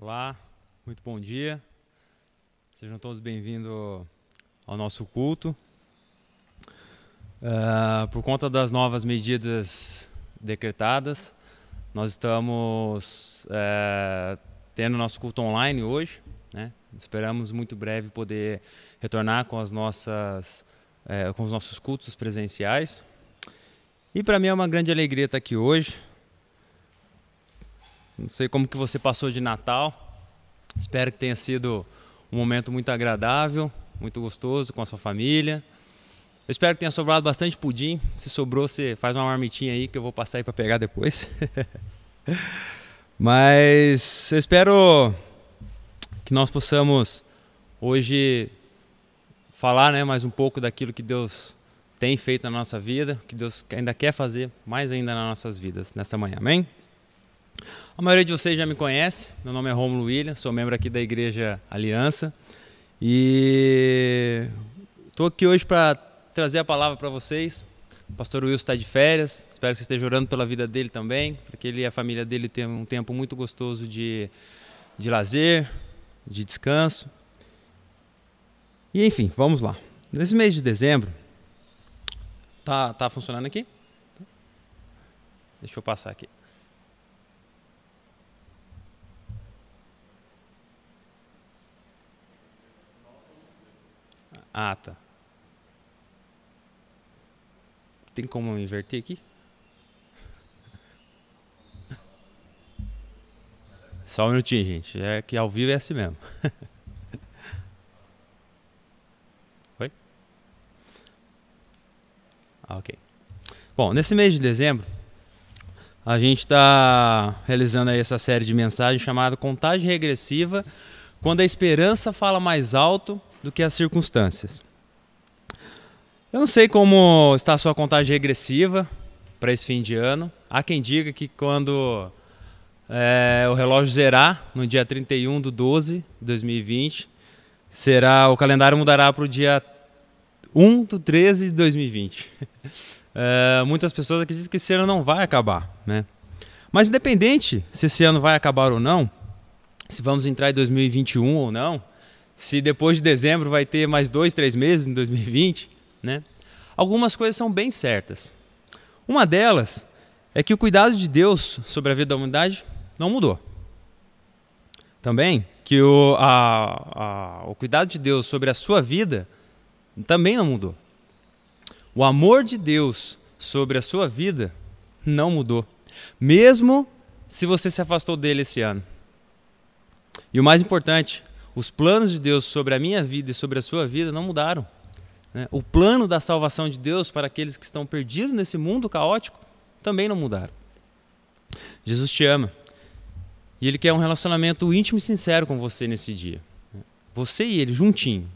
Olá, muito bom dia. Sejam todos bem-vindos ao nosso culto. Uh, por conta das novas medidas decretadas, nós estamos uh, tendo nosso culto online hoje. Né? Esperamos muito breve poder retornar com as nossas, uh, com os nossos cultos presenciais. E para mim é uma grande alegria estar aqui hoje não sei como que você passou de Natal. Espero que tenha sido um momento muito agradável, muito gostoso com a sua família. Eu espero que tenha sobrado bastante pudim. Se sobrou, você faz uma marmitinha aí que eu vou passar aí para pegar depois. Mas eu espero que nós possamos hoje falar né, mais um pouco daquilo que Deus tem feito na nossa vida, que Deus ainda quer fazer mais ainda nas nossas vidas nesta manhã. Amém? A maioria de vocês já me conhece. Meu nome é Romulo William, sou membro aqui da Igreja Aliança. E estou aqui hoje para trazer a palavra para vocês. O pastor Wilson está de férias, espero que você esteja orando pela vida dele também, para que ele e a família dele tenham um tempo muito gostoso de, de lazer, de descanso. E enfim, vamos lá. Nesse mês de dezembro, tá, tá funcionando aqui? Deixa eu passar aqui. Ah, tá. Tem como inverter aqui? Só um minutinho, gente. É que ao vivo é assim mesmo. Foi? Ah, ok. Bom, nesse mês de dezembro, a gente está realizando aí essa série de mensagens chamada Contagem Regressiva, quando a esperança fala mais alto do que as circunstâncias. Eu não sei como está a sua contagem regressiva para esse fim de ano. Há quem diga que quando é, o relógio zerar, no dia 31 de 12 de 2020, será, o calendário mudará para o dia 1 de 13 de 2020. É, muitas pessoas acreditam que esse ano não vai acabar. Né? Mas independente se esse ano vai acabar ou não, se vamos entrar em 2021 ou não, se depois de dezembro vai ter mais dois, três meses em 2020, né? Algumas coisas são bem certas. Uma delas é que o cuidado de Deus sobre a vida da humanidade não mudou. Também que o, a, a, o cuidado de Deus sobre a sua vida também não mudou. O amor de Deus sobre a sua vida não mudou, mesmo se você se afastou dele esse ano. E o mais importante, os planos de Deus sobre a minha vida e sobre a sua vida não mudaram. Né? O plano da salvação de Deus para aqueles que estão perdidos nesse mundo caótico também não mudaram. Jesus te ama. E Ele quer um relacionamento íntimo e sincero com você nesse dia. Você e Ele juntinho.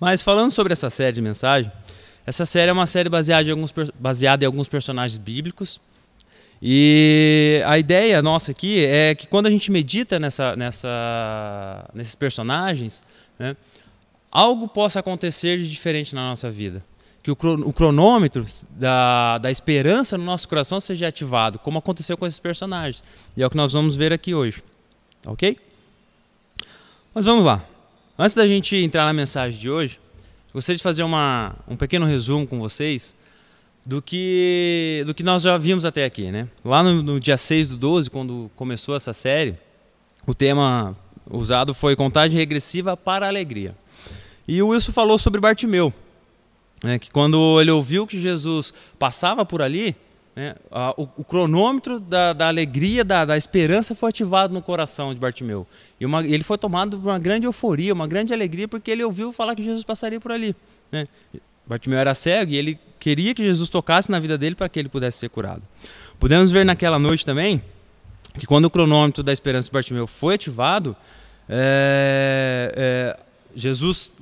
Mas falando sobre essa série de mensagem, essa série é uma série baseada em alguns, baseada em alguns personagens bíblicos e a ideia nossa aqui é que quando a gente medita nessa, nessa, nesses personagens, né, algo possa acontecer de diferente na nossa vida. Que o, cronômetro da, da esperança no nosso coração seja ativado, como aconteceu com esses personagens. E é o que nós vamos ver aqui hoje. Ok? Mas vamos lá. Antes da gente entrar na mensagem de hoje, gostaria de fazer uma, um pequeno resumo com vocês do que, do que nós já vimos até aqui. Né? Lá no, no dia 6 do 12, quando começou essa série, o tema usado foi contagem regressiva para a alegria. E o Wilson falou sobre Bartimeu, né, que quando ele ouviu que Jesus passava por ali, né, a, o, o, cronômetro da, da alegria, da, da, esperança foi ativado no coração de Bartimeu. E uma, ele foi tomado por uma grande euforia, uma grande alegria, porque ele ouviu falar que Jesus passaria por ali. Né? Bartimeu era cego e ele queria que Jesus tocasse na vida dele para que ele pudesse ser curado. Podemos ver naquela noite também que quando o cronômetro da esperança de Bartimeu foi ativado, é, é, Jesus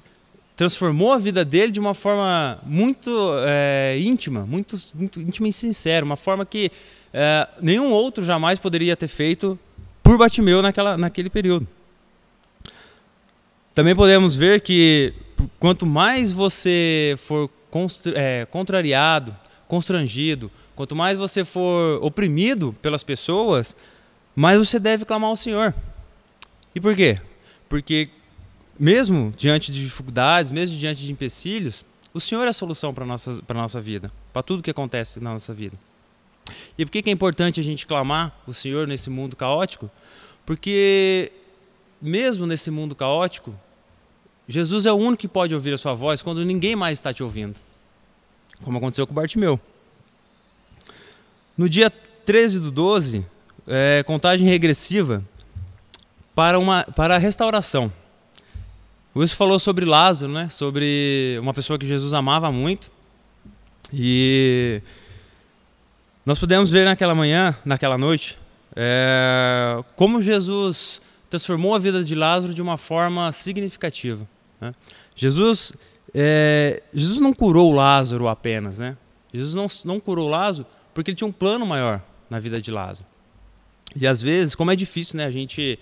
transformou a vida dele de uma forma muito é, íntima, muito, muito íntima e sincera, uma forma que é, nenhum outro jamais poderia ter feito por Bartimeu naquela, naquele período. Também podemos ver que quanto mais você for é, contrariado, constrangido, quanto mais você for oprimido pelas pessoas, Mas você deve clamar ao Senhor. E por quê? Porque mesmo diante de dificuldades, mesmo diante de empecilhos, o Senhor é a solução para a nossa, nossa vida, para tudo que acontece na nossa vida. E por que, que é importante a gente clamar o Senhor nesse mundo caótico? Porque mesmo nesse mundo caótico, Jesus é o único que pode ouvir a sua voz quando ninguém mais está te ouvindo. Como aconteceu com Bartimeu. No dia 13 do 12, é, contagem regressiva para, uma, para a restauração. Wilson falou sobre Lázaro, né? sobre uma pessoa que Jesus amava muito. E nós pudemos ver naquela manhã, naquela noite, é, como Jesus transformou a vida de Lázaro de uma forma significativa. Né? Jesus, é, Jesus não curou Lázaro apenas, né? Jesus não, não curou Lázaro porque ele tinha um plano maior na vida de Lázaro. E às vezes, como é difícil, né, a gente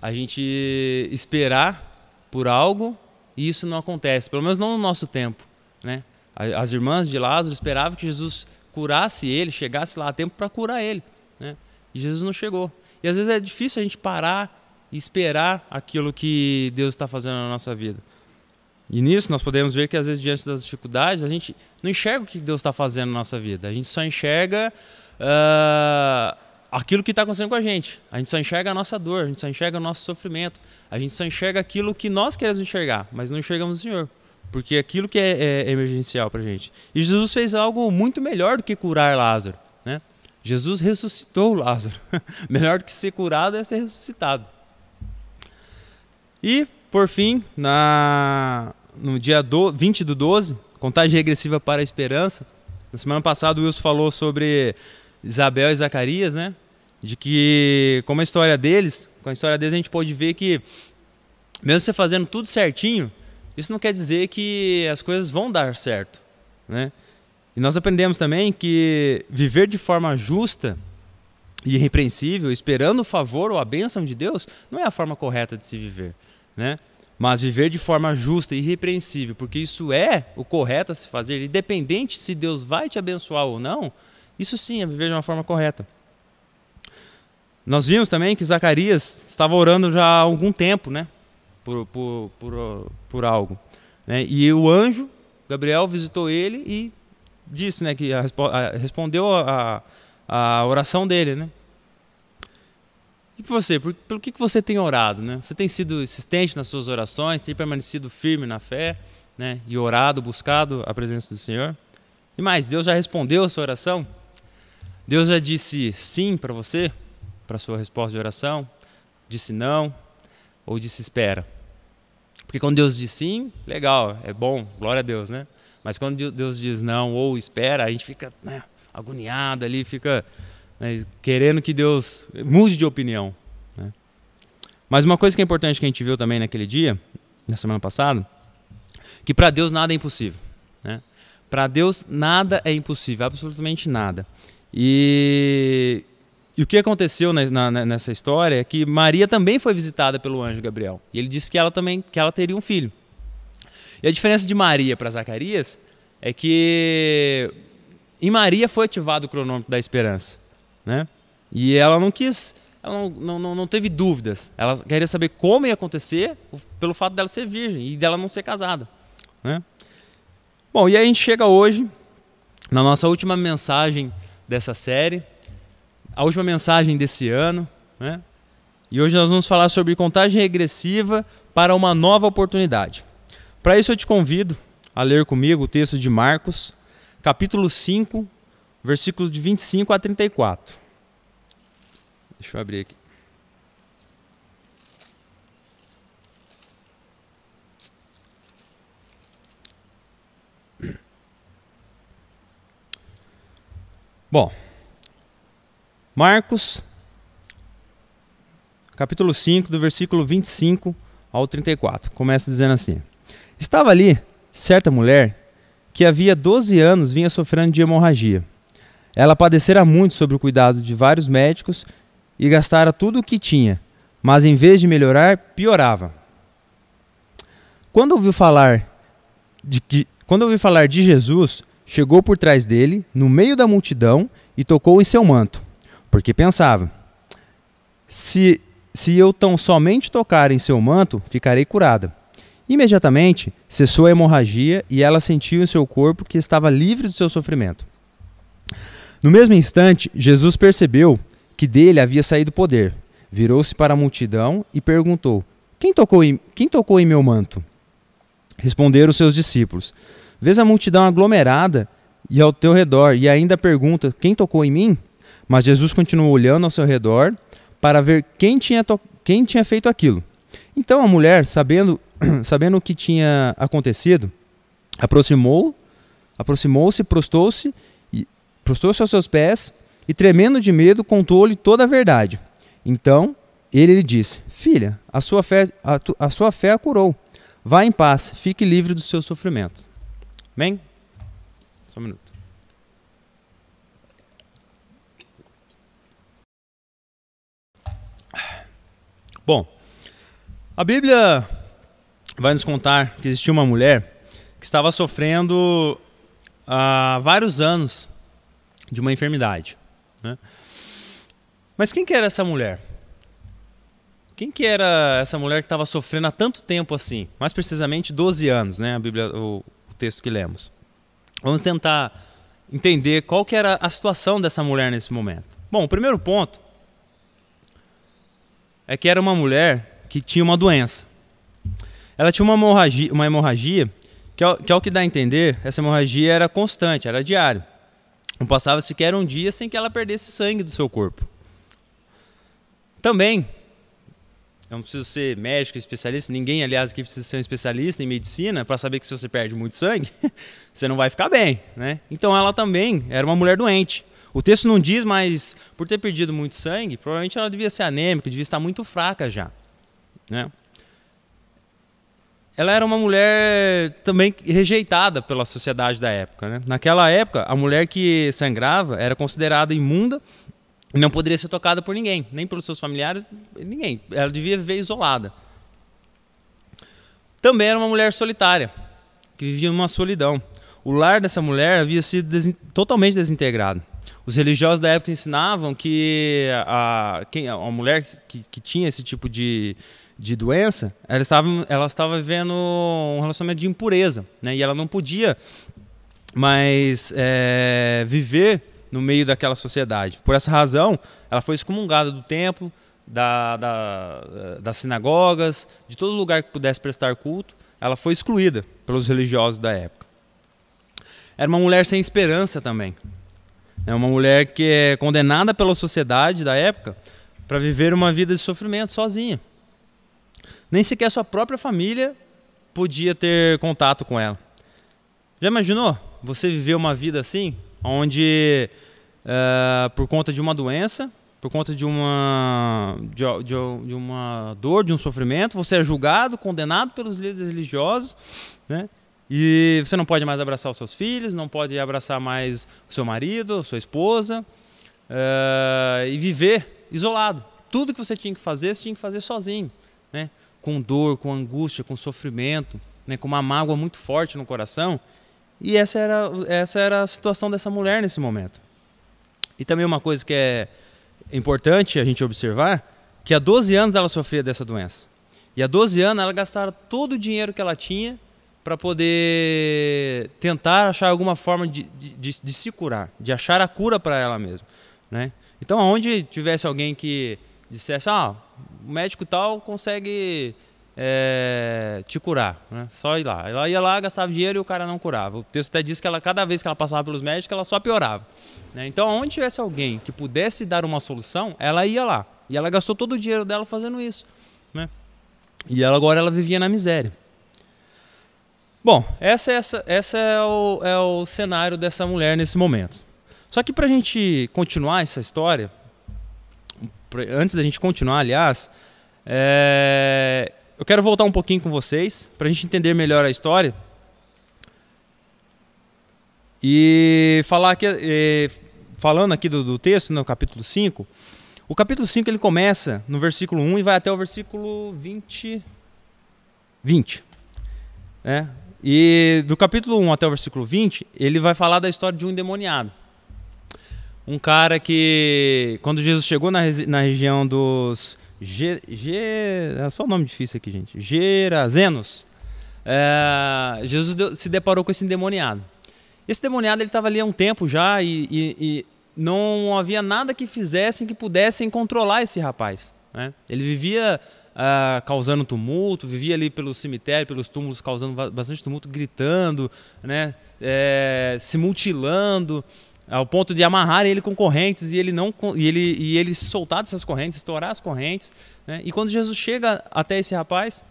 a gente esperar por algo e isso não acontece, pelo menos não no nosso tempo, né? As irmãs de Lázaro esperavam que Jesus curasse ele, chegasse lá a tempo para curar ele, né? E Jesus não chegou. E às vezes é difícil a gente parar esperar aquilo que Deus está fazendo na nossa vida. E nisso nós podemos ver que às vezes diante das dificuldades a gente não enxerga o que Deus está fazendo na nossa vida. A gente só enxerga uh, aquilo que está acontecendo com a gente. A gente só enxerga a nossa dor, a gente só enxerga o nosso sofrimento, a gente só enxerga aquilo que nós queremos enxergar, mas não enxergamos o Senhor. Porque aquilo que é, é emergencial para a gente. E Jesus fez algo muito melhor do que curar Lázaro. Né? Jesus ressuscitou Lázaro. melhor do que ser curado é ser ressuscitado. E, por fim, na, no dia do, 20 do 12, contagem regressiva para a esperança. Na semana passada o Wilson falou sobre Isabel e Zacarias, né? De que, como a história deles, com a história deles a gente pode ver que, mesmo você fazendo tudo certinho, isso não quer dizer que as coisas vão dar certo, né? E nós aprendemos também que viver de forma justa e irrepreensível, esperando o favor ou a bênção de Deus, não é a forma correta de se viver, né? Mas viver de forma justa e irrepreensível, porque isso é o correto a se fazer, independente se Deus vai te abençoar ou não, isso sim é viver de uma forma correta. Nós vimos também que Zacarias estava orando já há algum tempo, né? Por, por, por, por algo. Né? E o anjo, Gabriel, visitou ele e disse, né? Que a, a, respondeu a, a oração dele, né? E por você, por, pelo que, que você tem orado, né? Você tem sido insistente nas suas orações, tem permanecido firme na fé, né? E orado, buscado a presença do Senhor? E mais, Deus já respondeu a sua oração? Deus já disse sim para você, para a sua resposta de oração? Disse não? Ou disse espera? Porque quando Deus diz sim, legal, é bom, glória a Deus, né? Mas quando Deus diz não ou espera, a gente fica né, agoniado ali, fica né, querendo que Deus mude de opinião. Né? Mas uma coisa que é importante que a gente viu também naquele dia, na semana passada, que para Deus nada é impossível. Né? Para Deus nada é impossível, absolutamente nada. E, e o que aconteceu na, na, nessa história é que Maria também foi visitada pelo anjo Gabriel. E ele disse que ela também que ela teria um filho. E a diferença de Maria para Zacarias é que em Maria foi ativado o cronômetro da esperança, né? E ela não quis, ela não, não, não teve dúvidas. Ela queria saber como ia acontecer pelo fato dela ser virgem e dela não ser casada, né? Bom, e aí a gente chega hoje na nossa última mensagem dessa série, a última mensagem desse ano, né? E hoje nós vamos falar sobre contagem regressiva para uma nova oportunidade. Para isso eu te convido a ler comigo o texto de Marcos, capítulo 5, versículos de 25 a 34. Deixa eu abrir aqui. Bom, Marcos, capítulo 5, do versículo 25 ao 34. Começa dizendo assim: Estava ali certa mulher que havia 12 anos vinha sofrendo de hemorragia. Ela padecera muito sob o cuidado de vários médicos e gastara tudo o que tinha, mas em vez de melhorar, piorava. Quando ouviu falar de, de quando ouviu falar de Jesus, chegou por trás dele, no meio da multidão, e tocou em seu manto, porque pensava: Se, se eu tão somente tocar em seu manto, ficarei curada. Imediatamente cessou a hemorragia e ela sentiu em seu corpo que estava livre do seu sofrimento. No mesmo instante, Jesus percebeu que dele havia saído poder. Virou-se para a multidão e perguntou: quem tocou, em, quem tocou em meu manto? Responderam seus discípulos: Vês a multidão aglomerada e ao teu redor, e ainda pergunta: Quem tocou em mim? Mas Jesus continuou olhando ao seu redor para ver quem tinha, quem tinha feito aquilo. Então a mulher, sabendo, sabendo o que tinha acontecido, aproximou, aproximou-se, prostou-se, prostou-se aos seus pés e tremendo de medo contou-lhe toda a verdade. Então ele lhe disse: Filha, a sua fé a, tu, a sua fé a curou. Vá em paz, fique livre dos seus sofrimentos. Bem? Só um minuto. Bom, a Bíblia vai nos contar que existia uma mulher que estava sofrendo há vários anos de uma enfermidade. Né? Mas quem que era essa mulher? Quem que era essa mulher que estava sofrendo há tanto tempo assim? Mais precisamente 12 anos, né? A Bíblia, o, o texto que lemos. Vamos tentar entender qual que era a situação dessa mulher nesse momento. Bom, o primeiro ponto é que era uma mulher que tinha uma doença. Ela tinha uma hemorragia, uma hemorragia que, ao, que, ao que dá a entender, essa hemorragia era constante, era diária. Não passava sequer um dia sem que ela perdesse sangue do seu corpo. Também eu não preciso ser médico, especialista. Ninguém, aliás, aqui precisa ser um especialista em medicina para saber que se você perde muito sangue, você não vai ficar bem, né? Então ela também era uma mulher doente. O texto não diz, mas por ter perdido muito sangue, provavelmente ela devia ser anêmica, devia estar muito fraca já, né? Ela era uma mulher também rejeitada pela sociedade da época. Né? Naquela época, a mulher que sangrava era considerada imunda não poderia ser tocada por ninguém, nem pelos seus familiares, ninguém. Ela devia viver isolada. Também era uma mulher solitária, que vivia numa solidão. O lar dessa mulher havia sido totalmente desintegrado. Os religiosos da época ensinavam que a, quem, a mulher que, que tinha esse tipo de, de doença, ela estava, ela estava vivendo um relacionamento de impureza, né? e ela não podia mais é, viver no meio daquela sociedade. Por essa razão, ela foi excomungada do templo, da, da, das sinagogas, de todo lugar que pudesse prestar culto. Ela foi excluída pelos religiosos da época. Era uma mulher sem esperança também. É uma mulher que é condenada pela sociedade da época para viver uma vida de sofrimento sozinha. Nem sequer sua própria família podia ter contato com ela. Já imaginou você viver uma vida assim, onde uh, por conta de uma doença, por conta de uma, de, de, de, uma dor, de um sofrimento, você é julgado, condenado pelos líderes religiosos, né? E você não pode mais abraçar os seus filhos, não pode abraçar mais o seu marido, a sua esposa, uh, e viver isolado. Tudo que você tinha que fazer, você tinha que fazer sozinho, né? Com dor, com angústia, com sofrimento, né? com uma mágoa muito forte no coração. E essa era, essa era a situação dessa mulher nesse momento. E também uma coisa que é importante a gente observar, que há 12 anos ela sofria dessa doença. E há 12 anos ela gastava todo o dinheiro que ela tinha para poder tentar achar alguma forma de, de, de, se curar, de achar a cura para ela mesma. Né? Então, aonde tivesse alguém que dissesse, ah, o médico tal consegue é, te curar, né? Só ir lá. Ela ia lá, gastava dinheiro e o cara não curava. O texto até diz que ela, cada vez que ela passava pelos médicos, ela só piorava. Né? Então, onde tivesse alguém que pudesse dar uma solução, ela ia lá. E ela gastou todo o dinheiro dela fazendo isso. Né? E ela, agora ela vivia na miséria. Bom, essa, essa, essa é, o, é o cenário dessa mulher nesse momento. Só que para a gente continuar essa história, antes da gente continuar, aliás, é, eu quero voltar um pouquinho com vocês para a gente entender melhor a história e falar aqui, eh, falando aqui do, do, texto, no capítulo 5. O capítulo 5 ele começa no versículo 1 e vai até o versículo 20. 20. É. E do capítulo 1 até o versículo 20, ele vai falar da história de um endemoniado. Um, cara que, quando Jesus chegou na, na região dos. Ge, Ge, é só o um nome difícil aqui, gente. Gerazenos. É, Jesus deu, se deparou com esse endemoniado. Esse demoniado ele estava ali há um tempo já e, e, e, não havia nada que fizessem que pudessem controlar esse rapaz. Né? Ele vivia uh, causando tumulto, vivia ali pelo cemitério, pelos túmulos, causando bastante tumulto, gritando, né? É, se mutilando, ao ponto de amarrar ele com correntes e ele não e ele, e ele soltar dessas correntes, estourar as correntes. Né? E quando Jesus chega até esse rapaz,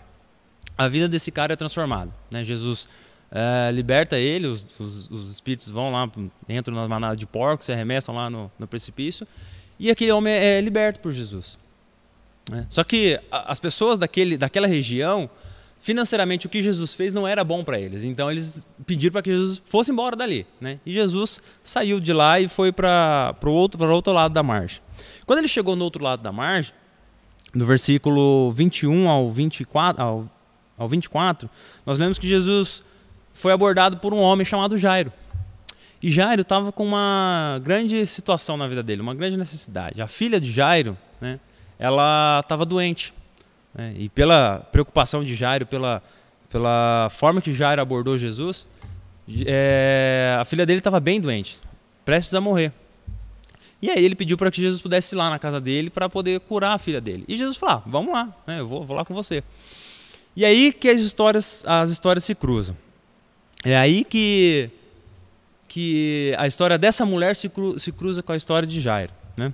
a vida desse cara é transformada. Né? Jesus é, liberta ele, os, os, os, espíritos vão lá, entram na manada de porcos, se arremessam lá no, no precipício, e aquele homem é, é liberto por Jesus. Né? Só que as pessoas daquele, daquela região, financeiramente, o que Jesus fez não era bom para eles. Então eles pediram para que Jesus fosse embora dali. Né? E Jesus saiu de lá e foi para o outro, outro lado da margem. Quando ele chegou no outro lado da margem, no versículo 21 ao 24, ao, ao 24, nós lemos que Jesus foi abordado por um homem chamado Jairo. E Jairo estava com uma grande situação na vida dele, uma grande necessidade. A filha de Jairo, né, ela estava doente. Né? E pela preocupação de Jairo, pela, pela forma que Jairo abordou Jesus, é, a filha dele estava bem doente, prestes a morrer. E aí ele pediu para que Jesus pudesse ir lá na casa dele para poder curar a filha dele. E Jesus falou: ah, vamos lá, né? eu vou, vou lá com você. E aí que as histórias, as histórias se cruzam. É aí que, que a história dessa mulher se, cru, se cruza com a história de Jairo. Né?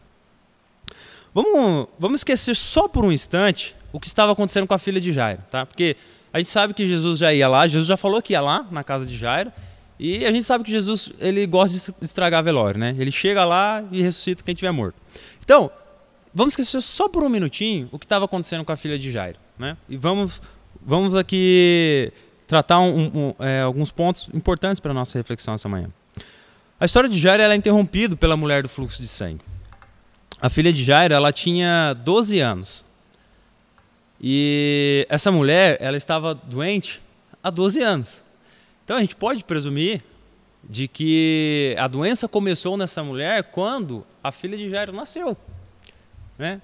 Vamos, vamos esquecer só por um instante o que estava acontecendo com a filha de Jairo, tá? Porque a gente sabe que Jesus já ia lá, Jesus já falou que ia lá na casa de Jairo, e a gente sabe que Jesus ele gosta de estragar velório, né? Ele chega lá e ressuscita quem tiver morto. Então, vamos esquecer só por um minutinho o que estava acontecendo com a filha de Jairo, né? E vamos, vamos aqui tratar um, um, é, alguns pontos importantes para a nossa reflexão essa manhã. A história de Jairo é interrompida pela mulher do fluxo de sangue a filha de Jairo, ela tinha 12 anos. E essa mulher, ela estava doente há 12 anos. Então a gente pode presumir de que a doença começou nessa mulher quando a filha de Jairo nasceu. Né?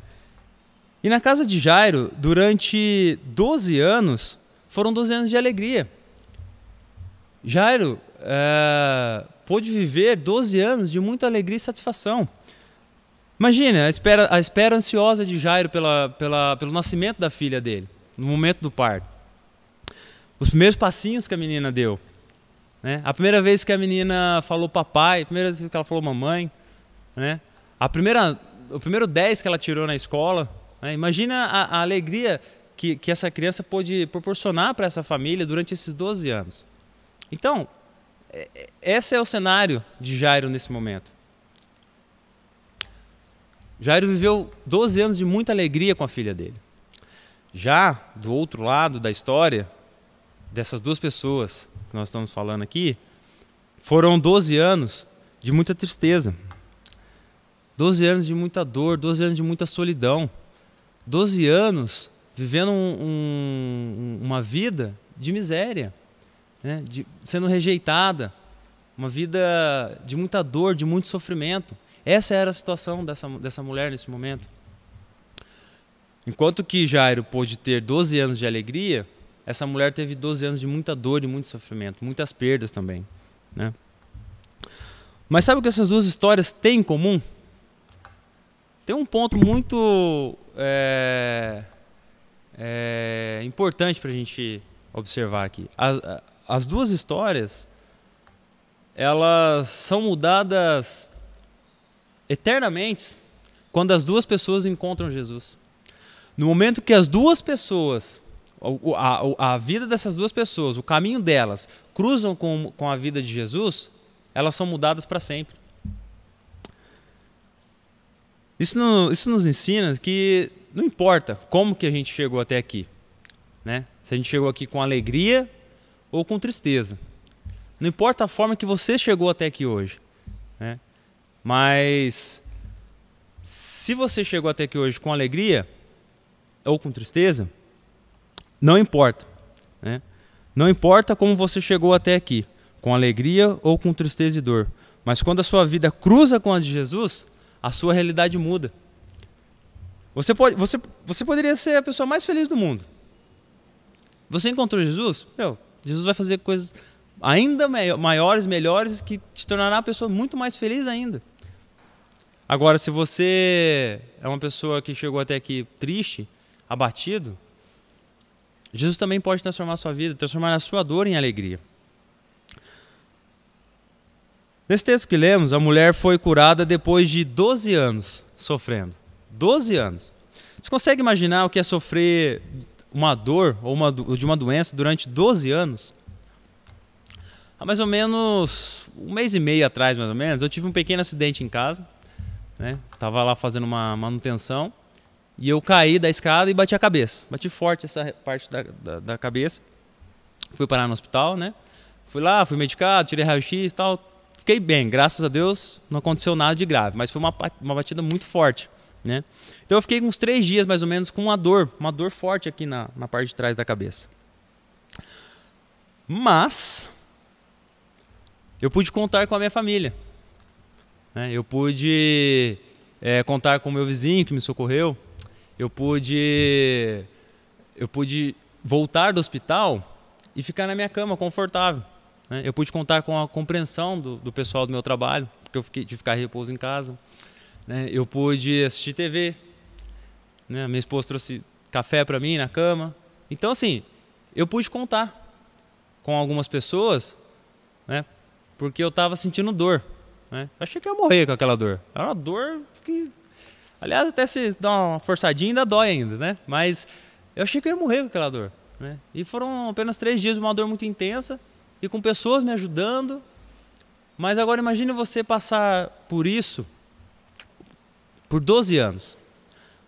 E na casa de Jairo, durante 12 anos, foram 12 anos de alegria. Jairo é, pôde viver 12 anos de muita alegria e satisfação. Imagina a espera, a espera ansiosa de Jairo pela, pela, pelo nascimento da filha dele, no momento do parto. Os primeiros passinhos que a menina deu. Né? A primeira vez que a menina falou papai, a primeira vez que ela falou mamãe. Né? A primeira, o primeiro 10 que ela tirou na escola. Né? Imagina a, a alegria que, que essa criança pôde proporcionar para essa família durante esses 12 anos. Então, é, é, esse é o cenário de Jairo nesse momento. Jairo viveu 12 anos de muita alegria com a filha dele. Já do outro lado da história, dessas duas pessoas que nós estamos falando aqui, foram 12 anos de muita tristeza. 12 anos de muita dor, 12 anos de muita solidão. 12 anos vivendo um, um, uma vida de miséria, né? de, sendo rejeitada, uma vida de muita dor, de muito sofrimento. Essa era a situação dessa, dessa mulher nesse momento. Enquanto que Jairo pôde ter 12 anos de alegria, essa mulher teve 12 anos de muita dor e muito sofrimento, muitas perdas também. Né? Mas sabe o que essas duas histórias têm em comum? Tem um ponto muito é, é, importante para a gente observar aqui. As, as duas histórias elas são mudadas eternamente quando as duas pessoas encontram Jesus. No momento que as duas pessoas, a, a, a vida dessas duas pessoas, o caminho delas, cruzam com, com a vida de Jesus, elas são mudadas para sempre. Isso, no, isso nos ensina que não importa como que a gente chegou até aqui, né? Se a gente chegou aqui com alegria ou com tristeza. Não importa a forma que você chegou até aqui hoje, né? Mas se você chegou até aqui hoje com alegria ou com tristeza, não importa. Né? Não importa como você chegou até aqui, com alegria ou com tristeza e dor. Mas quando a sua vida cruza com a de Jesus, a sua realidade muda. Você, pode, você, você poderia ser a pessoa mais feliz do mundo. Você encontrou Jesus? Meu, Jesus vai fazer coisas ainda maiores, melhores, que te tornará uma pessoa muito mais feliz ainda. Agora, se você é uma pessoa que chegou até aqui triste, abatido, Jesus também pode transformar a sua vida, transformar a sua dor em alegria. Nesse texto que lemos, a mulher foi curada depois de 12 anos sofrendo. 12 anos. Você consegue imaginar o que é sofrer uma dor ou uma, de uma doença durante 12 anos? Há mais ou menos um mês e meio atrás, mais ou menos, eu tive um pequeno acidente em casa. Né? Tava lá fazendo uma manutenção e eu caí da escada e bati a cabeça. Bati forte essa parte da, da, da cabeça. Fui parar no hospital, né? Fui lá, fui medicado, tirei raio-x e tal. Fiquei bem, graças a Deus não aconteceu nada de grave, mas foi uma, uma batida muito forte. Né? Então eu fiquei uns três dias mais ou menos com uma dor, uma dor forte aqui na, na parte de trás da cabeça. Mas eu pude contar com a minha família. Né? Eu pude é, contar com o meu vizinho que me socorreu. Eu pude, eu pude voltar do hospital e ficar na minha cama confortável. Né? Eu pude contar com a compreensão do, do pessoal do meu trabalho, porque eu fiquei de ficar repouso em casa. Né? Eu pude assistir TV. Né? Minha esposa trouxe café para mim na cama. Então, assim, eu pude contar com algumas pessoas, né? porque eu estava sentindo dor. Né? Achei que ia morrer com aquela dor. Era uma dor que. Aliás, até se dá uma forçadinha ainda dói ainda, né? Mas eu achei que ia morrer com aquela dor. Né? E foram apenas três dias de uma dor muito intensa e com pessoas me ajudando. Mas agora imagine você passar por isso por 12 anos,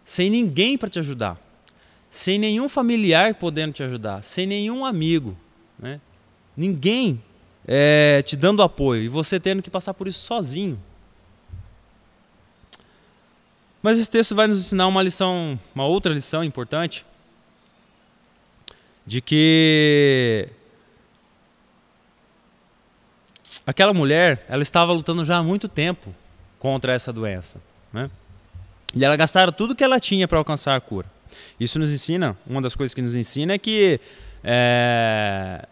sem ninguém para te ajudar, sem nenhum familiar podendo te ajudar, sem nenhum amigo, né? ninguém é, te dando apoio e você tendo que passar por isso sozinho. Mas esse texto vai nos ensinar uma lição, uma outra lição importante, de que aquela mulher, ela estava lutando já há muito tempo contra essa doença, né? E ela gastaram tudo que ela tinha para alcançar a cura. Isso nos ensina, uma das coisas que nos ensina é que é,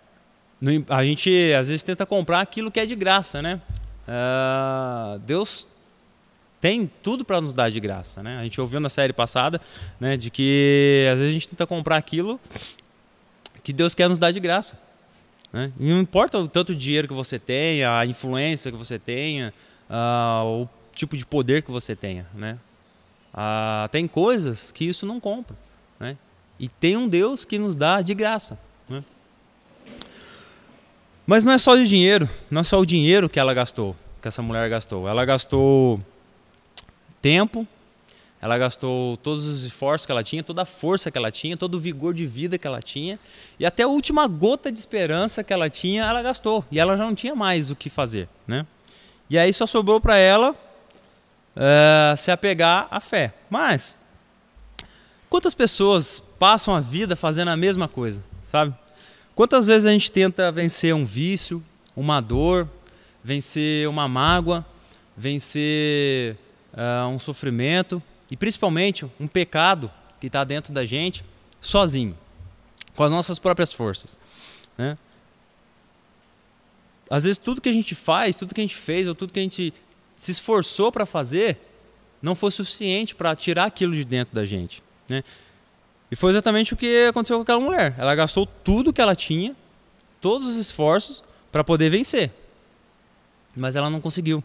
a gente às vezes tenta comprar aquilo que é de graça, né? Uh, Deus tem tudo para nos dar de graça, né? A gente ouviu na série passada, né, de que às vezes a gente tenta comprar aquilo que Deus quer nos dar de graça. Né? Não importa o tanto dinheiro que você tenha, a influência que você tenha, uh, o tipo de poder que você tenha, né? Ah, tem coisas que isso não compra. Né? E tem um Deus que nos dá de graça. Mas não é só o dinheiro, não é só o dinheiro que ela gastou, que essa mulher gastou. Ela gastou tempo, ela gastou todos os esforços que ela tinha, toda a força que ela tinha, todo o vigor de vida que ela tinha, e até a última gota de esperança que ela tinha, ela gastou. E ela já não tinha mais o que fazer, né? E aí só sobrou para ela uh, se apegar à fé. Mas, quantas pessoas passam a vida fazendo a mesma coisa, sabe? Quantas vezes a gente tenta vencer um vício, uma dor, vencer uma mágoa, vencer uh, um sofrimento e principalmente um pecado que está dentro da gente sozinho, com as nossas próprias forças. Né? Às vezes tudo que a gente faz, tudo que a gente fez, ou tudo que a gente se esforçou para fazer, não foi suficiente para tirar aquilo de dentro da gente. Né? E foi exatamente o que aconteceu com aquela mulher. Ela gastou tudo que ela tinha, todos os esforços, para poder vencer. Mas ela não conseguiu.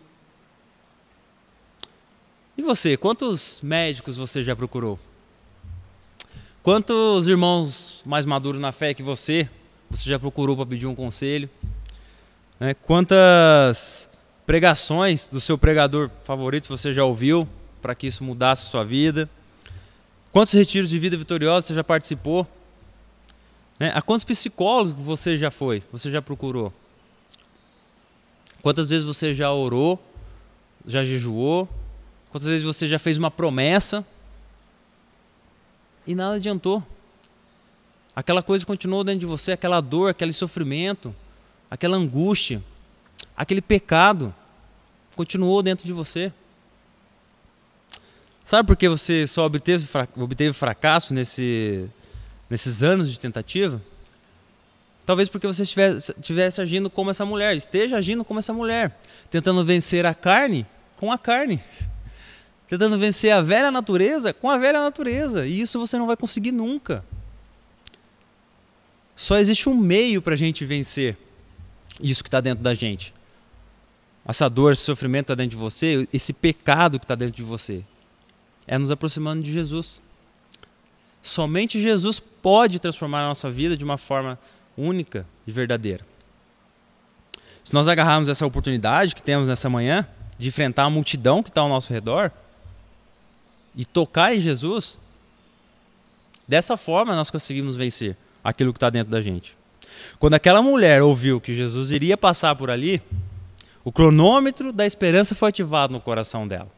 E você, quantos médicos você já procurou? Quantos irmãos mais maduros na fé que você, você já procurou para pedir um conselho? Né? Quantas pregações do seu pregador favorito você já ouviu para que isso mudasse a sua vida? Quantos retiros de vida vitoriosa você já participou? Né? A quantos psicólogos você já foi? Você já procurou? Quantas vezes você já orou? Já jejuou? Quantas vezes você já fez uma promessa? E nada adiantou. Aquela coisa continuou dentro de você, aquela dor, aquele sofrimento, aquela angústia aquele pecado continuou dentro de você. Sabe por que você só obteve, obteve fracasso nesse, nesses anos de tentativa? Talvez porque você estivesse, agindo como essa mulher, esteja agindo como essa mulher, tentando vencer a carne com a carne, tentando vencer a velha natureza com a velha natureza, e isso você não vai conseguir nunca. Só existe um meio para a gente vencer isso que está dentro da gente. Essa dor, esse sofrimento está dentro de você, esse pecado que está dentro de você. É nos aproximando de Jesus. Somente Jesus pode transformar a nossa vida de uma forma única e verdadeira. Se nós agarrarmos essa oportunidade que temos nessa manhã de enfrentar a multidão que está ao nosso redor e tocar em Jesus, dessa forma nós conseguimos vencer aquilo que está dentro da gente. Quando aquela mulher ouviu que Jesus iria passar por ali, o cronômetro da esperança foi ativado no coração dela.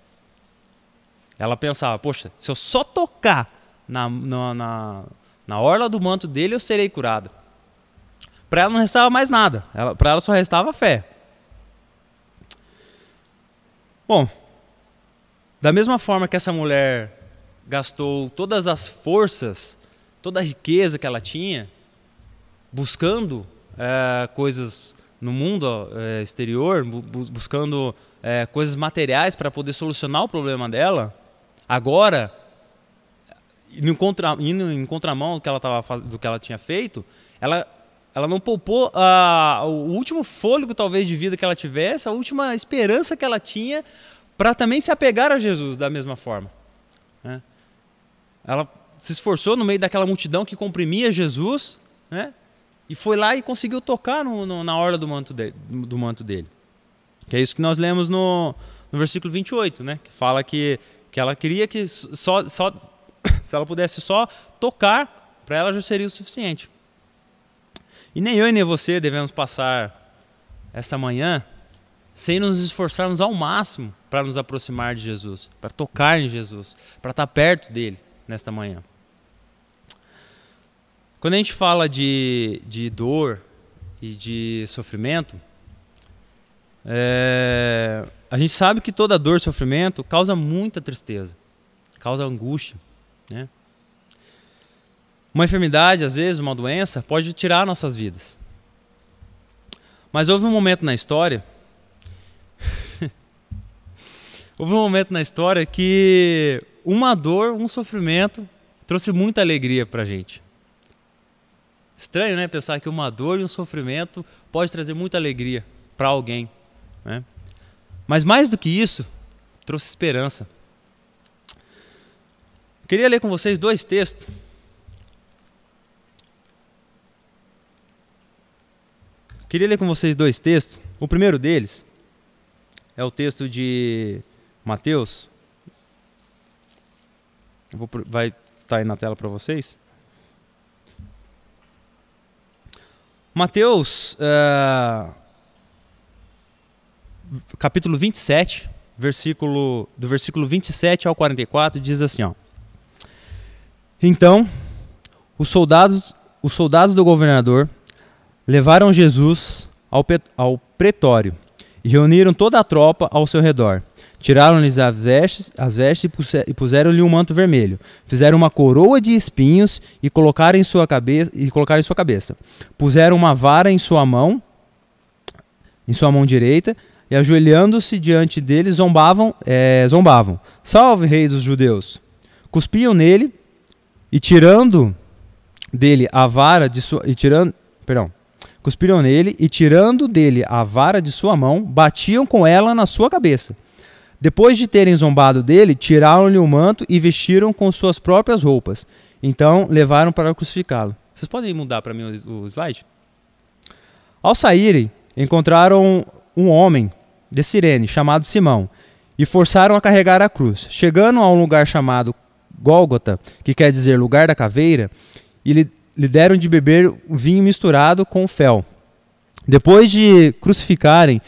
Ela pensava: poxa, se eu só tocar na, na, na, na orla do manto dele, eu serei curada. Para ela não restava mais nada, para ela só restava fé. Bom, da mesma forma que essa mulher gastou todas as forças toda a riqueza que ela tinha, buscando é, coisas no mundo é, exterior, bu buscando é, coisas materiais para poder solucionar o problema dela, agora, em, contra, indo em contramão do que ela, tava, do que ela tinha feito, ela, ela não poupou o último fôlego, talvez, de vida que ela tivesse, a última esperança que ela tinha para também se apegar a Jesus da mesma forma. Né? Ela se esforçou no meio daquela multidão que comprimia Jesus, né? E foi lá e conseguiu tocar no, no, na orla do manto, de, do manto dele. Que é isso que nós lemos no, no versículo 28, né? Que fala que, que ela queria que só, só se ela pudesse só tocar, para ela já seria o suficiente. E nem eu e nem você devemos passar esta manhã sem nos esforçarmos ao máximo para nos aproximar de Jesus, para tocar em Jesus, para estar perto dele nesta manhã. Quando a gente fala de, de dor e de sofrimento, é, a gente sabe que toda dor e sofrimento causa muita tristeza, causa angústia. Né? Uma enfermidade, às vezes, uma doença, pode tirar nossas vidas. Mas houve um momento na história. houve um momento na história que uma dor, um sofrimento, trouxe muita alegria para a gente. Estranho, né? Pensar que uma dor e um sofrimento pode trazer muita alegria para alguém. Né? Mas mais do que isso, trouxe esperança. Queria ler com vocês dois textos. Queria ler com vocês dois textos. O primeiro deles é o texto de Mateus. Vou, vai estar tá aí na tela para vocês. Mateus, uh, capítulo 27, versículo, do versículo 27 ao 44, diz assim: ó, Então, os soldados, os soldados do governador levaram Jesus ao, ao pretório e reuniram toda a tropa ao seu redor. Tiraram-lhes as vestes, as vestes e puseram-lhe um manto vermelho. Fizeram uma coroa de espinhos e colocaram em sua cabeça e colocaram em sua cabeça. Puseram uma vara em sua mão, em sua mão direita, e ajoelhando-se diante dele zombavam, é, zombavam. Salve, rei dos judeus! Cuspiam nele e tirando dele a vara de sua e tirando, perdão, cuspiram nele e tirando dele a vara de sua mão, batiam com ela na sua cabeça. Depois de terem zombado dele, tiraram-lhe o manto e vestiram com suas próprias roupas. Então levaram para crucificá-lo. Vocês podem mudar para mim o slide? Ao saírem, encontraram um homem de Sirene chamado Simão e forçaram a carregar a cruz. Chegando a um lugar chamado Gólgota, que quer dizer lugar da caveira, e lhe, lhe deram de beber vinho misturado com fel. Depois de crucificarem,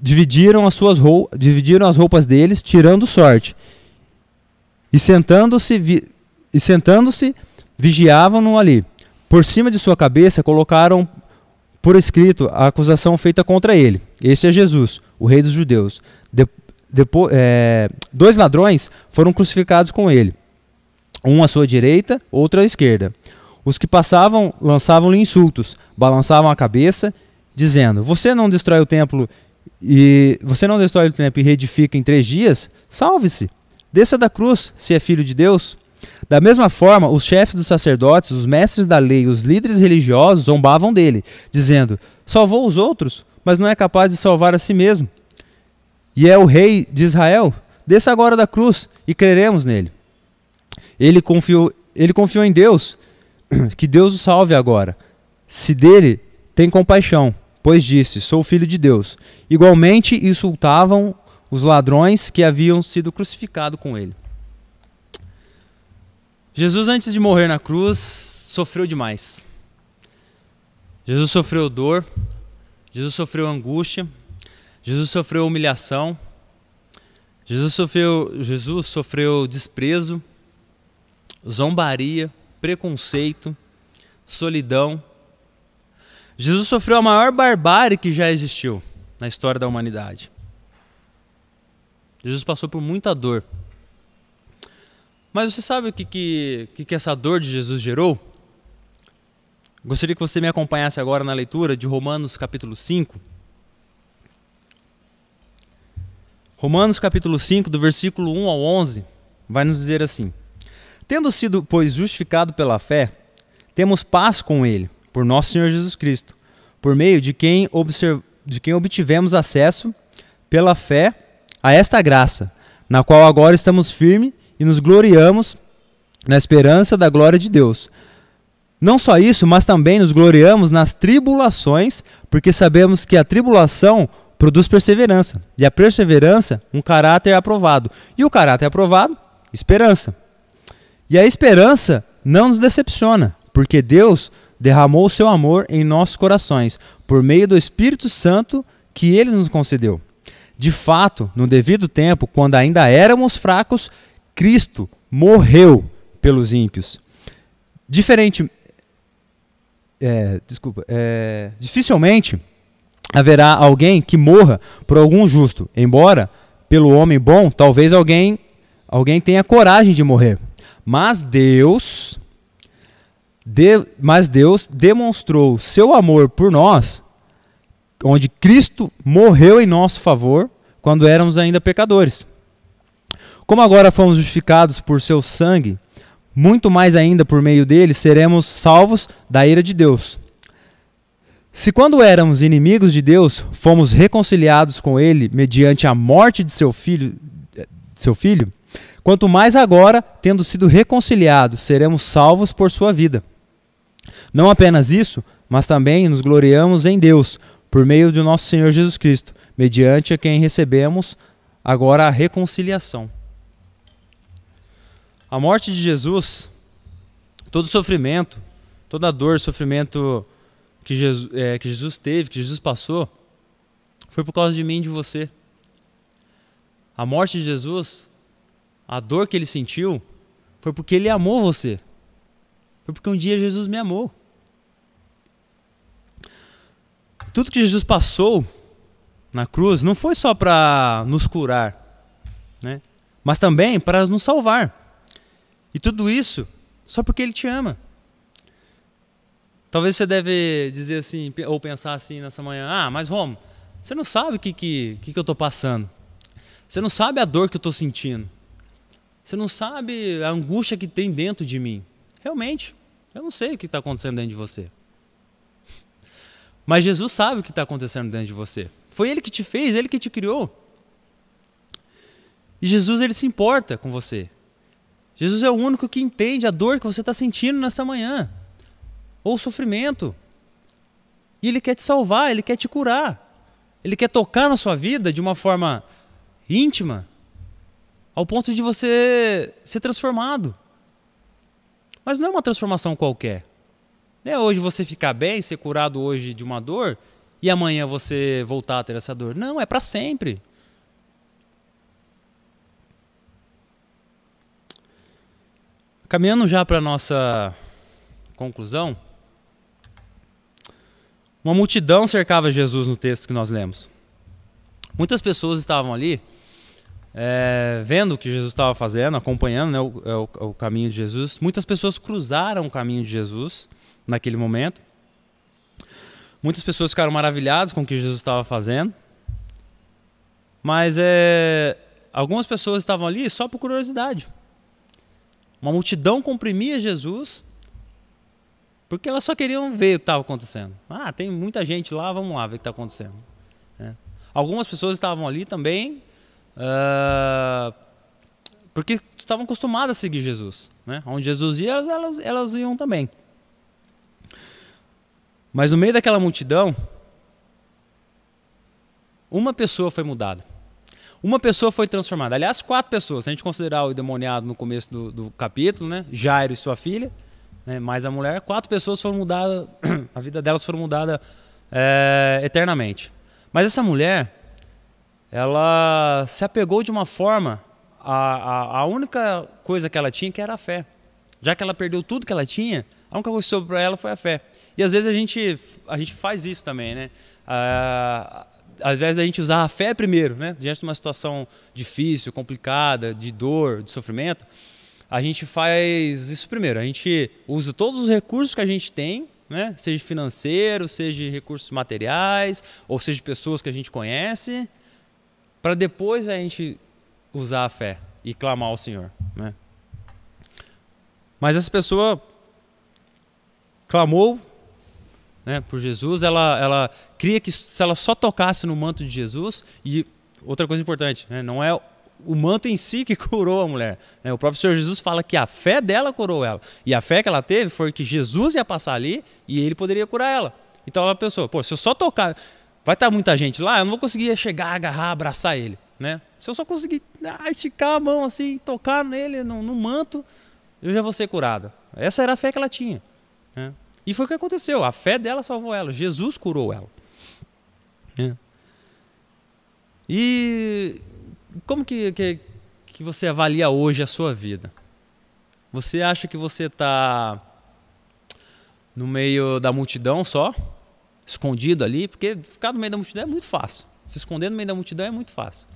dividiram as suas roupas, dividiram as roupas deles, tirando sorte. E sentando-se vi, e sentando-se vigiavam-no ali. Por cima de sua cabeça colocaram por escrito a acusação feita contra ele. Este é Jesus, o rei dos judeus. De, depois, é, dois ladrões foram crucificados com ele, um à sua direita, outro à esquerda. Os que passavam lançavam-lhe insultos, balançavam a cabeça, dizendo: Você não destrói o templo e você não destrói o templo e reedifica em três dias? Salve-se! Desça da cruz, se é filho de Deus. Da mesma forma, os chefes dos sacerdotes, os mestres da lei, os líderes religiosos zombavam dele, dizendo: Salvou os outros, mas não é capaz de salvar a si mesmo. E é o rei de Israel. Desça agora da cruz e creremos nele. Ele confiou, ele confiou em Deus, que Deus o salve agora. Se dele tem compaixão, pois disse: Sou filho de Deus. Igualmente insultavam os ladrões que haviam sido crucificados com ele. Jesus, antes de morrer na cruz, sofreu demais. Jesus sofreu dor, Jesus sofreu angústia, Jesus sofreu humilhação, Jesus sofreu, Jesus sofreu desprezo, zombaria, preconceito, solidão. Jesus sofreu a maior barbárie que já existiu na história da humanidade. Jesus passou por muita dor. Mas você sabe o que, que, que essa dor de Jesus gerou? Gostaria que você me acompanhasse agora na leitura de Romanos capítulo 5. Romanos capítulo 5, do versículo 1 ao 11, vai nos dizer assim: Tendo sido, pois, justificado pela fé, temos paz com Ele, por nosso Senhor Jesus Cristo, por meio de quem, observ... de quem obtivemos acesso pela fé a esta graça, na qual agora estamos firmes e nos gloriamos na esperança da glória de Deus. Não só isso, mas também nos gloriamos nas tribulações, porque sabemos que a tribulação produz perseverança, e a perseverança, um caráter aprovado, e o caráter aprovado, esperança. E a esperança não nos decepciona, porque Deus derramou o seu amor em nossos corações, por meio do Espírito Santo que ele nos concedeu. De fato, no devido tempo, quando ainda éramos fracos, Cristo morreu pelos ímpios. Diferente. É, desculpa. É, dificilmente haverá alguém que morra por algum justo, embora pelo homem bom, talvez alguém alguém tenha coragem de morrer. Mas Deus de, mas Deus demonstrou seu amor por nós, onde Cristo morreu em nosso favor quando éramos ainda pecadores. Como agora fomos justificados por seu sangue, muito mais ainda por meio dele seremos salvos da ira de Deus. Se quando éramos inimigos de Deus, fomos reconciliados com ele mediante a morte de seu filho, seu filho, quanto mais agora, tendo sido reconciliados, seremos salvos por sua vida. Não apenas isso, mas também nos gloriamos em Deus, por meio de nosso Senhor Jesus Cristo, mediante a quem recebemos agora a reconciliação. A morte de Jesus, todo sofrimento, toda dor, sofrimento que Jesus, é, que Jesus teve, que Jesus passou, foi por causa de mim e de você. A morte de Jesus, a dor que ele sentiu, foi porque ele amou você. Foi porque um dia Jesus me amou. Tudo que Jesus passou na cruz não foi só para nos curar, né? mas também para nos salvar. E tudo isso só porque ele te ama. Talvez você deve dizer assim, ou pensar assim nessa manhã: ah, mas Romo, você não sabe o que, que, que, que eu estou passando. Você não sabe a dor que eu estou sentindo. Você não sabe a angústia que tem dentro de mim. Realmente, eu não sei o que está acontecendo dentro de você. Mas Jesus sabe o que está acontecendo dentro de você. Foi Ele que te fez, Ele que te criou. E Jesus, Ele se importa com você. Jesus é o único que entende a dor que você está sentindo nessa manhã, ou o sofrimento. E Ele quer te salvar, Ele quer te curar. Ele quer tocar na sua vida de uma forma íntima, ao ponto de você ser transformado. Mas não é uma transformação qualquer. Não é hoje você ficar bem, ser curado hoje de uma dor e amanhã você voltar a ter essa dor. Não, é para sempre. Caminhando já para nossa conclusão, uma multidão cercava Jesus no texto que nós lemos. Muitas pessoas estavam ali é, vendo o que Jesus estava fazendo, acompanhando né, o, é o, o, caminho de Jesus. Muitas pessoas cruzaram o caminho de Jesus naquele momento. Muitas pessoas ficaram maravilhadas com o que Jesus estava fazendo. Mas é, algumas pessoas estavam ali só por curiosidade. Uma multidão comprimia Jesus porque elas só queriam ver o que estava acontecendo. Ah, tem muita gente lá, vamos lá ver o que está acontecendo. É. Algumas pessoas estavam ali também uh, porque estavam acostumadas a seguir Jesus. Né? Onde Jesus ia, elas, elas iam também. Mas no meio daquela multidão, uma pessoa foi mudada. Uma pessoa foi transformada. Aliás, quatro pessoas. Se a gente considerar o demoniado no começo do, do capítulo, né? Jairo e sua filha, né? mais a mulher, quatro pessoas foram mudadas, a vida delas foram mudada é, eternamente. Mas essa mulher, ela se apegou de uma forma a, a, a, única coisa que ela tinha que era a fé. Já que ela perdeu tudo que ela tinha, a única coisa que sobrou para ela foi a fé. E às vezes a gente, a gente faz isso também, né? Ah, às vezes a gente usar a fé primeiro, né? Diante de uma situação difícil, complicada, de dor, de sofrimento, a gente faz isso primeiro. A gente usa todos os recursos que a gente tem, né? Seja financeiro, seja recursos materiais, ou seja pessoas que a gente conhece, para depois a gente usar a fé e clamar ao Senhor, né? Mas essa pessoa clamou né, por Jesus, ela, ela cria que se ela só tocasse no manto de Jesus, e outra coisa importante, né, não é o manto em si que curou a mulher. Né? O próprio Senhor Jesus fala que a fé dela curou ela. E a fé que ela teve foi que Jesus ia passar ali e ele poderia curar ela. Então ela pensou, pô, se eu só tocar, vai estar muita gente lá, eu não vou conseguir chegar, agarrar, abraçar ele. Né? Se eu só conseguir ah, esticar a mão assim, tocar nele, no, no manto, eu já vou ser curada. Essa era a fé que ela tinha. Né? E foi o que aconteceu. A fé dela salvou ela. Jesus curou ela. É. E como que, que, que você avalia hoje a sua vida? Você acha que você está no meio da multidão só, escondido ali? Porque ficar no meio da multidão é muito fácil. Se esconder no meio da multidão é muito fácil.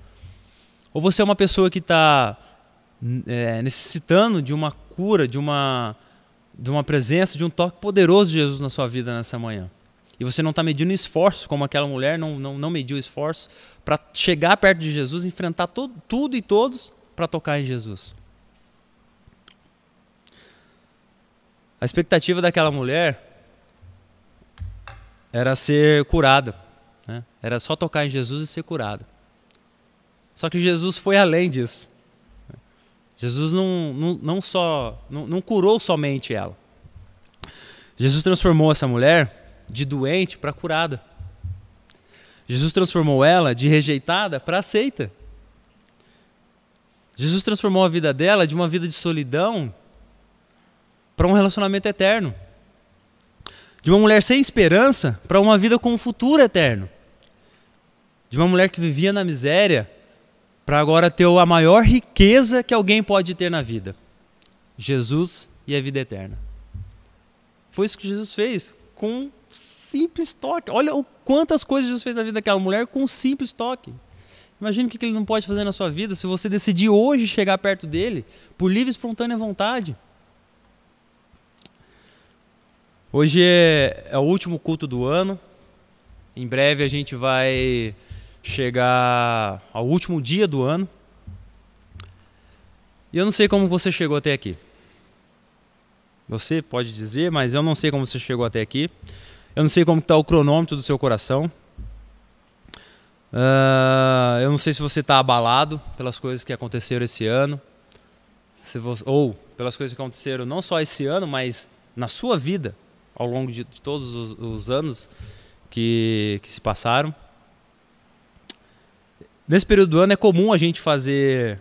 Ou você é uma pessoa que está é, necessitando de uma cura, de uma de uma presença, de um toque poderoso de Jesus na sua vida nessa manhã. E você não está medindo esforço, como aquela mulher não, não, não mediu esforço, para chegar perto de Jesus, enfrentar todo, tudo e todos para tocar em Jesus. A expectativa daquela mulher era ser curada. Né? Era só tocar em Jesus e ser curada. Só que Jesus foi além disso. Jesus não, não, não só não, não curou somente ela. Jesus transformou essa mulher de doente para curada. Jesus transformou ela de rejeitada para aceita. Jesus transformou a vida dela de uma vida de solidão para um relacionamento eterno. De uma mulher sem esperança para uma vida com um futuro eterno. De uma mulher que vivia na miséria para agora ter a maior riqueza que alguém pode ter na vida: Jesus e a vida eterna. Foi isso que Jesus fez com um simples toque. Olha o quantas coisas Jesus fez na vida daquela mulher com um simples toque. Imagina o que ele não pode fazer na sua vida se você decidir hoje chegar perto dele por livre e espontânea vontade. Hoje é, é o último culto do ano. Em breve a gente vai chegar ao último dia do ano. E eu não sei como você chegou até aqui. Você pode dizer, mas eu não sei como você chegou até aqui. Eu não sei como está o cronômetro do seu coração. Uh, eu não sei se você está abalado pelas coisas que aconteceram esse ano, você, ou pelas coisas que aconteceram não só esse ano, mas na sua vida ao longo de, de todos os, os anos que, que se passaram. Nesse período do ano é comum a gente fazer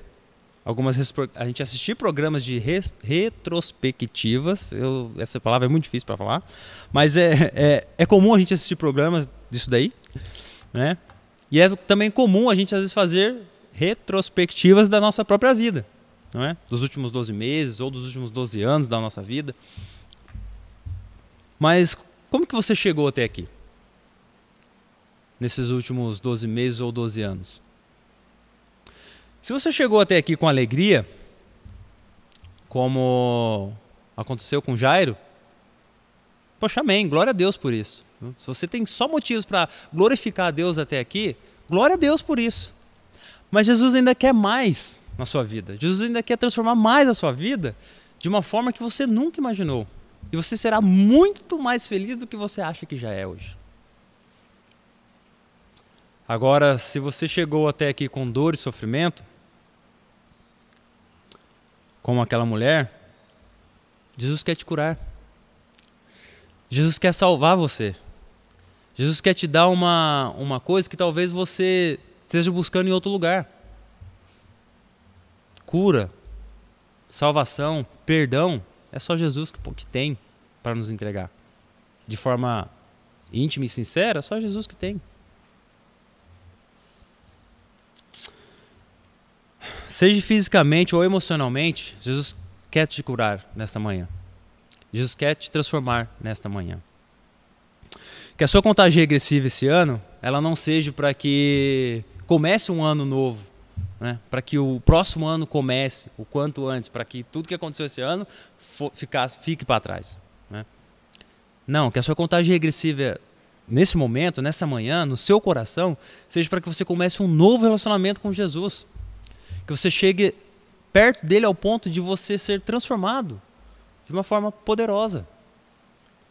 algumas a gente assistir programas de res, retrospectivas. Eu, essa palavra é muito difícil para falar, mas é, é, é comum a gente assistir programas disso daí, né? E é também comum a gente às vezes fazer retrospectivas da nossa própria vida, não é? Dos últimos 12 meses ou dos últimos 12 anos da nossa vida. Mas como que você chegou até aqui? nesses últimos 12 meses ou 12 anos? Se você chegou até aqui com alegria, como aconteceu com Jairo, poxa, amém, glória a Deus por isso. Se você tem só motivos para glorificar a Deus até aqui, glória a Deus por isso. Mas Jesus ainda quer mais na sua vida. Jesus ainda quer transformar mais a sua vida de uma forma que você nunca imaginou. E você será muito mais feliz do que você acha que já é hoje. Agora, se você chegou até aqui com dor e sofrimento, como aquela mulher, Jesus quer te curar. Jesus quer salvar você. Jesus quer te dar uma, uma coisa que talvez você esteja buscando em outro lugar. Cura, salvação, perdão, é só Jesus que, que tem para nos entregar. De forma íntima e sincera, só Jesus que tem. Seja fisicamente ou emocionalmente, Jesus quer te curar nesta manhã. Jesus quer te transformar nesta manhã. Que a sua contagem regressiva esse ano, ela não seja para que comece um ano novo, né? para que o próximo ano comece o quanto antes, para que tudo que aconteceu esse ano ficasse, fique para trás. Né? Não, que a sua contagem regressiva nesse momento, nessa manhã, no seu coração, seja para que você comece um novo relacionamento com Jesus. Que você chegue perto dele ao ponto de você ser transformado de uma forma poderosa.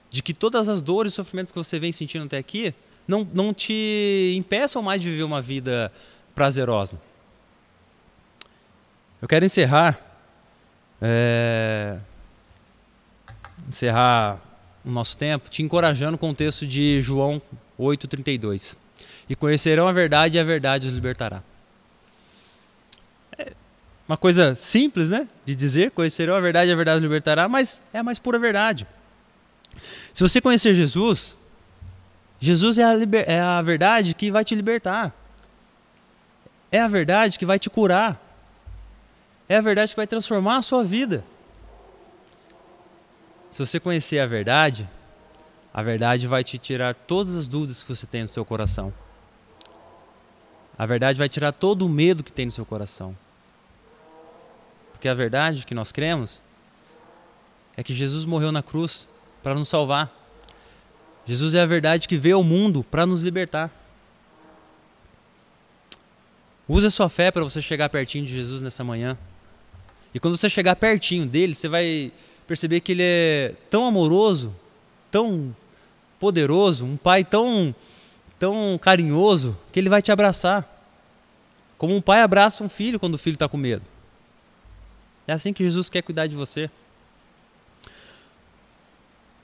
De que todas as dores e sofrimentos que você vem sentindo até aqui não, não te impeçam mais de viver uma vida prazerosa. Eu quero encerrar. É, encerrar o nosso tempo te encorajando com o texto de João 8,32. E conhecerão a verdade e a verdade os libertará. Uma coisa simples, né? De dizer, conhecerão a verdade a verdade libertará, mas é a mais pura verdade. Se você conhecer Jesus, Jesus é a, liber... é a verdade que vai te libertar. É a verdade que vai te curar. É a verdade que vai transformar a sua vida. Se você conhecer a verdade, a verdade vai te tirar todas as dúvidas que você tem no seu coração. A verdade vai tirar todo o medo que tem no seu coração. Porque a verdade que nós cremos é que Jesus morreu na cruz para nos salvar. Jesus é a verdade que veio ao mundo para nos libertar. Use a sua fé para você chegar pertinho de Jesus nessa manhã. E quando você chegar pertinho dele, você vai perceber que ele é tão amoroso, tão poderoso, um pai tão tão carinhoso que ele vai te abraçar. Como um pai abraça um filho quando o filho está com medo. É assim que Jesus quer cuidar de você.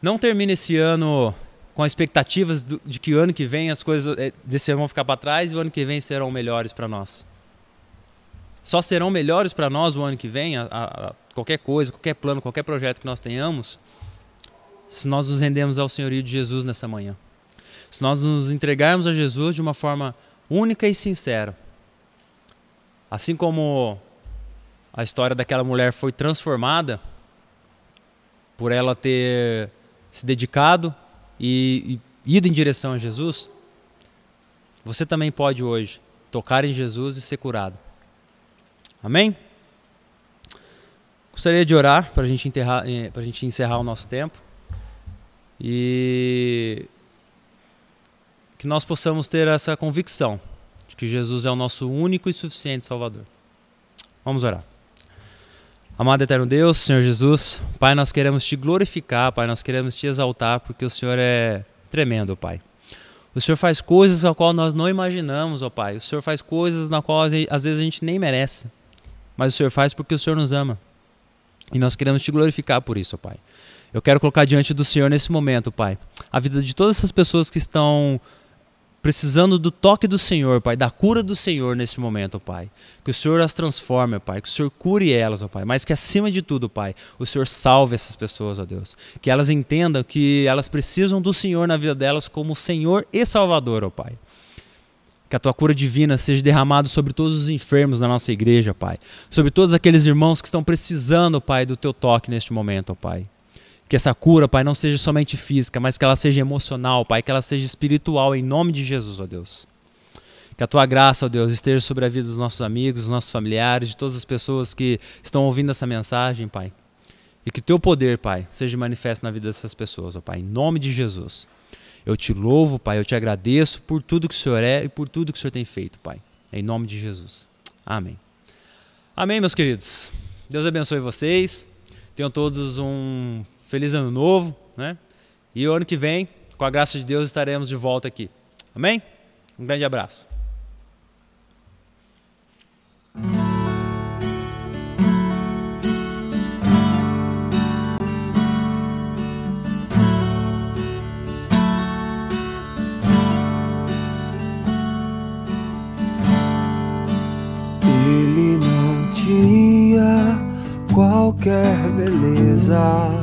Não termine esse ano com expectativas de que o ano que vem as coisas eh, desse ano vão ficar para trás e o ano que vem serão melhores para nós. Só serão melhores para nós o ano que vem, a, a, qualquer coisa, qualquer plano, qualquer projeto que nós tenhamos, se nós nos rendemos ao senhorio de Jesus nessa manhã. Se nós nos entregarmos a Jesus de uma forma única e sincera. Assim como a história daquela mulher foi transformada por ela ter se dedicado e, e ido em direção a Jesus, você também pode hoje tocar em Jesus e ser curado. Amém? Gostaria de orar para a gente, eh, gente encerrar o nosso tempo e que nós possamos ter essa convicção de que Jesus é o nosso único e suficiente Salvador. Vamos orar. Amado eterno Deus, Senhor Jesus, Pai, nós queremos te glorificar, Pai, nós queremos te exaltar, porque o Senhor é tremendo, Pai. O Senhor faz coisas a qual nós não imaginamos, ó Pai. O Senhor faz coisas na qual às vezes a gente nem merece. Mas o Senhor faz porque o Senhor nos ama. E nós queremos te glorificar por isso, ó Pai. Eu quero colocar diante do Senhor nesse momento, Pai, a vida de todas essas pessoas que estão precisando do toque do Senhor, Pai, da cura do Senhor nesse momento, Pai. Que o Senhor as transforme, Pai, que o Senhor cure elas, ó Pai, mas que acima de tudo, Pai, o Senhor salve essas pessoas, ó Deus. Que elas entendam que elas precisam do Senhor na vida delas como Senhor e Salvador, ó Pai. Que a tua cura divina seja derramada sobre todos os enfermos da nossa igreja, Pai. Sobre todos aqueles irmãos que estão precisando, Pai, do teu toque neste momento, Pai Que essa cura, Pai, não seja somente física, mas que ela seja emocional, Pai, que ela seja espiritual, em nome de Jesus, ó Deus. Que a tua graça, ó Deus, esteja sobre a vida dos nossos amigos, dos nossos familiares, de todas as pessoas que estão ouvindo essa mensagem, Pai. E que o teu poder, Pai, seja manifesto na vida dessas pessoas, ó Pai, em nome de Jesus. Eu te louvo, Pai, eu te agradeço por tudo que o Senhor é e por tudo que o Senhor tem feito, Pai. Em nome de Jesus. Amém. Amém, meus queridos. Deus abençoe vocês. Tenham todos um feliz ano novo, né? E o ano que vem, com a graça de Deus, estaremos de volta aqui. Amém? Um grande abraço. Ele não tinha qualquer beleza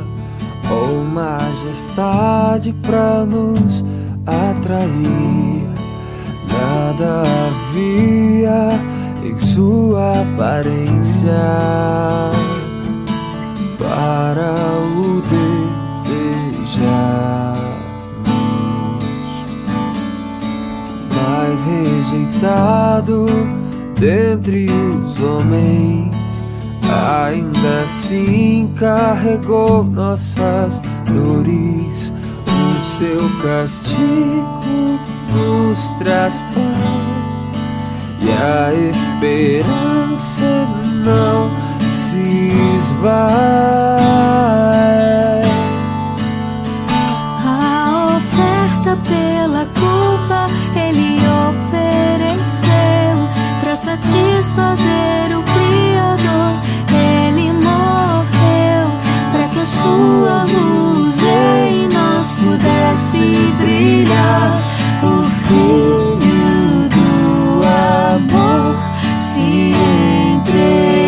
majestade para nos atrair. Nada havia em sua aparência para o desejar. Mas rejeitado dentre os homens, ainda assim carregou nossas dores. O seu castigo nos traz paz e a esperança não se esvai. A oferta pela culpa ele ofereceu para satisfazer o Criador. Ele morreu para que a sua luz em nós pudesse brilhar. O Filho do amor se entregou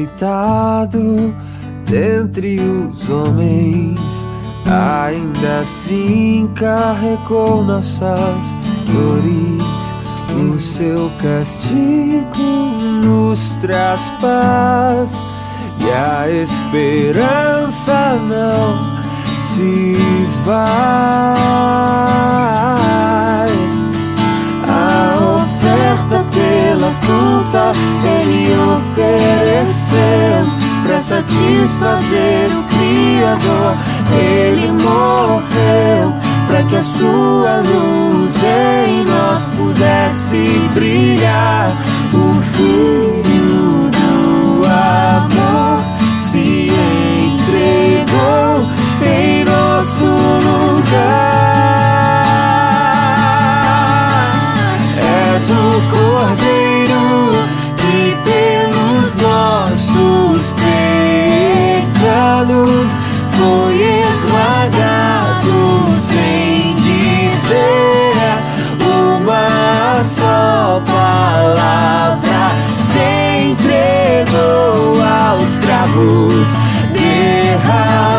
rejeitado dentre os homens, ainda assim carregou nossas dores. O seu castigo nos traz paz e a esperança não se esvai. Culpa ele ofereceu para satisfazer o Criador. Ele morreu para que a sua luz em nós pudesse brilhar. O Filho do amor se entregou em nosso lugar. És o Cordeiro nossos pecados foi esmagado sem dizer uma só palavra. Se entregou aos cravos, derramou